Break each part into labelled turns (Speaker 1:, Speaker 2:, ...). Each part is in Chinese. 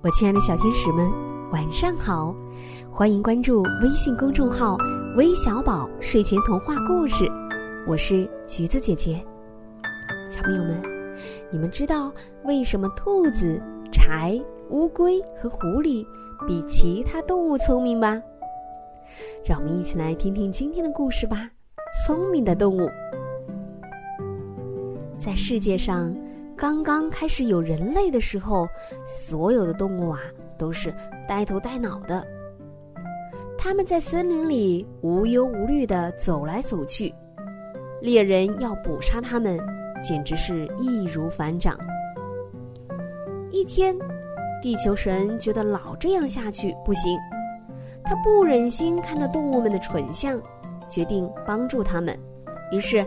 Speaker 1: 我亲爱的小天使们，晚上好！欢迎关注微信公众号“微小宝睡前童话故事”，我是橘子姐姐。小朋友们，你们知道为什么兔子、柴、乌龟和狐狸比其他动物聪明吗？让我们一起来听听今天的故事吧。聪明的动物，在世界上。刚刚开始有人类的时候，所有的动物啊都是呆头呆脑的。他们在森林里无忧无虑地走来走去，猎人要捕杀他们，简直是易如反掌。一天，地球神觉得老这样下去不行，他不忍心看到动物们的蠢相，决定帮助他们，于是。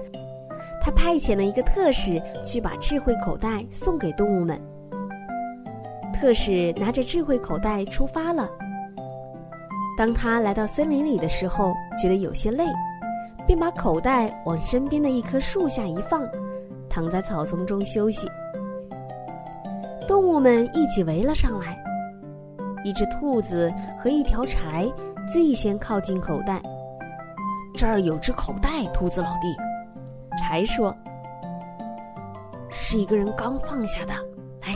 Speaker 1: 他派遣了一个特使去把智慧口袋送给动物们。特使拿着智慧口袋出发了。当他来到森林里的时候，觉得有些累，便把口袋往身边的一棵树下一放，躺在草丛中休息。动物们一起围了上来。一只兔子和一条柴最先靠近口袋。
Speaker 2: 这儿有只口袋，兔子老弟。
Speaker 1: 柴说：“
Speaker 2: 是一个人刚放下的，来，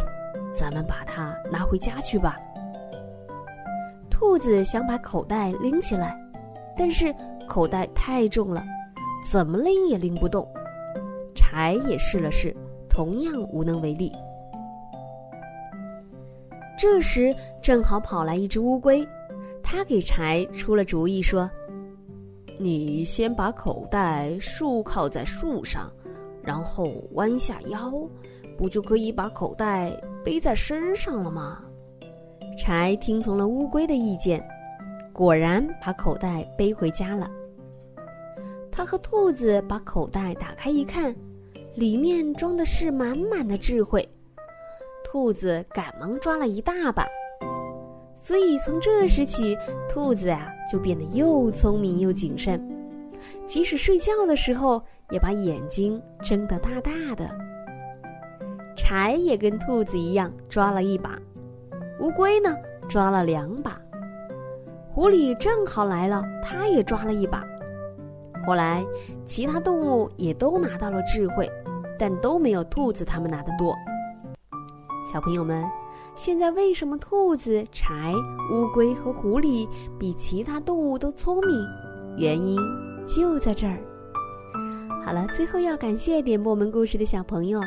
Speaker 2: 咱们把它拿回家去吧。”
Speaker 1: 兔子想把口袋拎起来，但是口袋太重了，怎么拎也拎不动。柴也试了试，同样无能为力。这时正好跑来一只乌龟，它给柴出了主意，说。
Speaker 2: 你先把口袋竖靠在树上，然后弯下腰，不就可以把口袋背在身上了吗？
Speaker 1: 柴听从了乌龟的意见，果然把口袋背回家了。他和兔子把口袋打开一看，里面装的是满满的智慧。兔子赶忙抓了一大把。所以从这时起，兔子呀就变得又聪明又谨慎，即使睡觉的时候也把眼睛睁得大大的。柴也跟兔子一样抓了一把，乌龟呢抓了两把，狐狸正好来了，它也抓了一把。后来，其他动物也都拿到了智慧，但都没有兔子他们拿得多。小朋友们。现在为什么兔子、柴、乌龟和狐狸比其他动物都聪明？原因就在这儿。好了，最后要感谢点播我们故事的小朋友：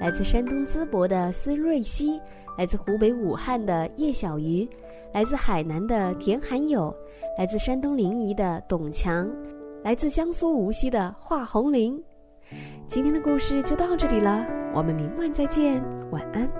Speaker 1: 来自山东淄博的孙瑞希，来自湖北武汉的叶小鱼，来自海南的田涵友，来自山东临沂的董强，来自江苏无锡的华红林。今天的故事就到这里了，我们明晚再见，晚安。